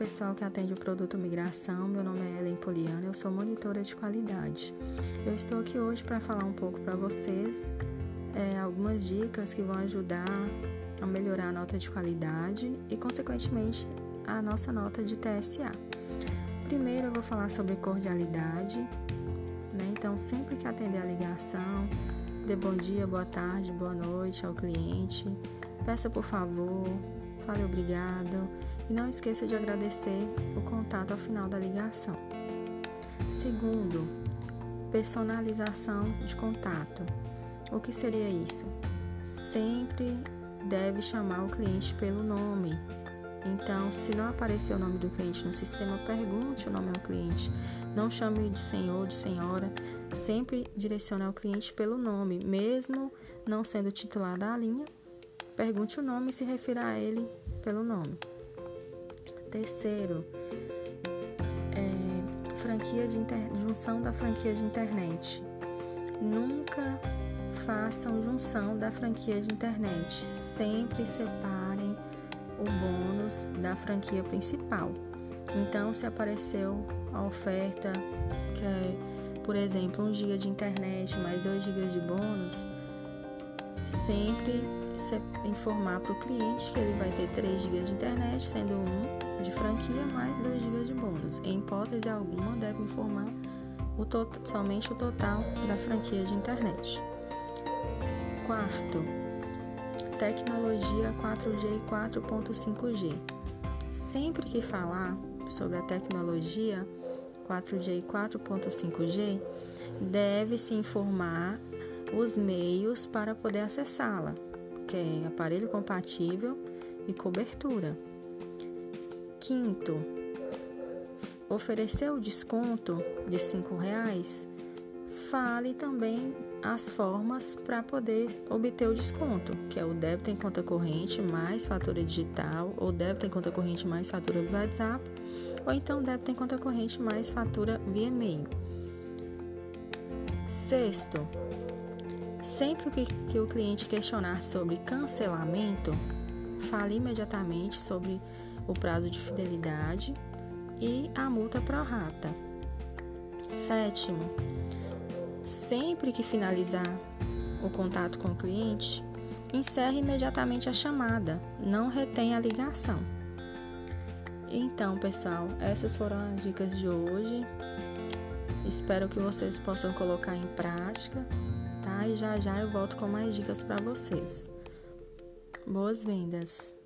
pessoal que atende o produto Migração. Meu nome é Ellen Poliana, eu sou monitora de qualidade. Eu estou aqui hoje para falar um pouco para vocês é, algumas dicas que vão ajudar a melhorar a nota de qualidade e, consequentemente, a nossa nota de TSA. Primeiro, eu vou falar sobre cordialidade. Né? Então, sempre que atender a ligação, dê bom dia, boa tarde, boa noite ao cliente. Peça por favor, fale obrigado e não esqueça de agradecer o contato ao final da ligação. Segundo, personalização de contato. O que seria isso? Sempre deve chamar o cliente pelo nome. Então, se não aparecer o nome do cliente no sistema, pergunte o nome ao cliente. Não chame de senhor, de senhora. Sempre direcione ao cliente pelo nome, mesmo não sendo titular da linha. Pergunte o nome e se refira a ele pelo nome. Terceiro, é, franquia de inter... junção da franquia de internet. Nunca façam junção da franquia de internet. Sempre separem o bônus da franquia principal. Então, se apareceu a oferta que é, por exemplo, 1 GB de internet mais 2 GB de bônus, sempre informar para o cliente que ele vai ter 3 GB de internet, sendo um de franquia mais 2 GB de bônus. Em hipótese alguma, deve informar o somente o total da franquia de internet. Quarto, tecnologia 4G e 4.5G. Sempre que falar sobre a tecnologia 4G e 4.5G, deve se informar os meios para poder acessá-la, que é aparelho compatível e cobertura. Quinto, oferecer o desconto de R$ reais, fale também as formas para poder obter o desconto, que é o débito em conta corrente mais fatura digital, ou débito em conta corrente mais fatura via WhatsApp, ou então débito em conta corrente mais fatura via e-mail. Sexto, sempre que, o cliente questionar sobre cancelamento, fale imediatamente sobre o prazo de fidelidade e a multa pró-rata. Sétimo, sempre que finalizar o contato com o cliente, encerre imediatamente a chamada, não retenha a ligação. Então, pessoal, essas foram as dicas de hoje. Espero que vocês possam colocar em prática, E já já eu volto com mais dicas para vocês. Boas vendas!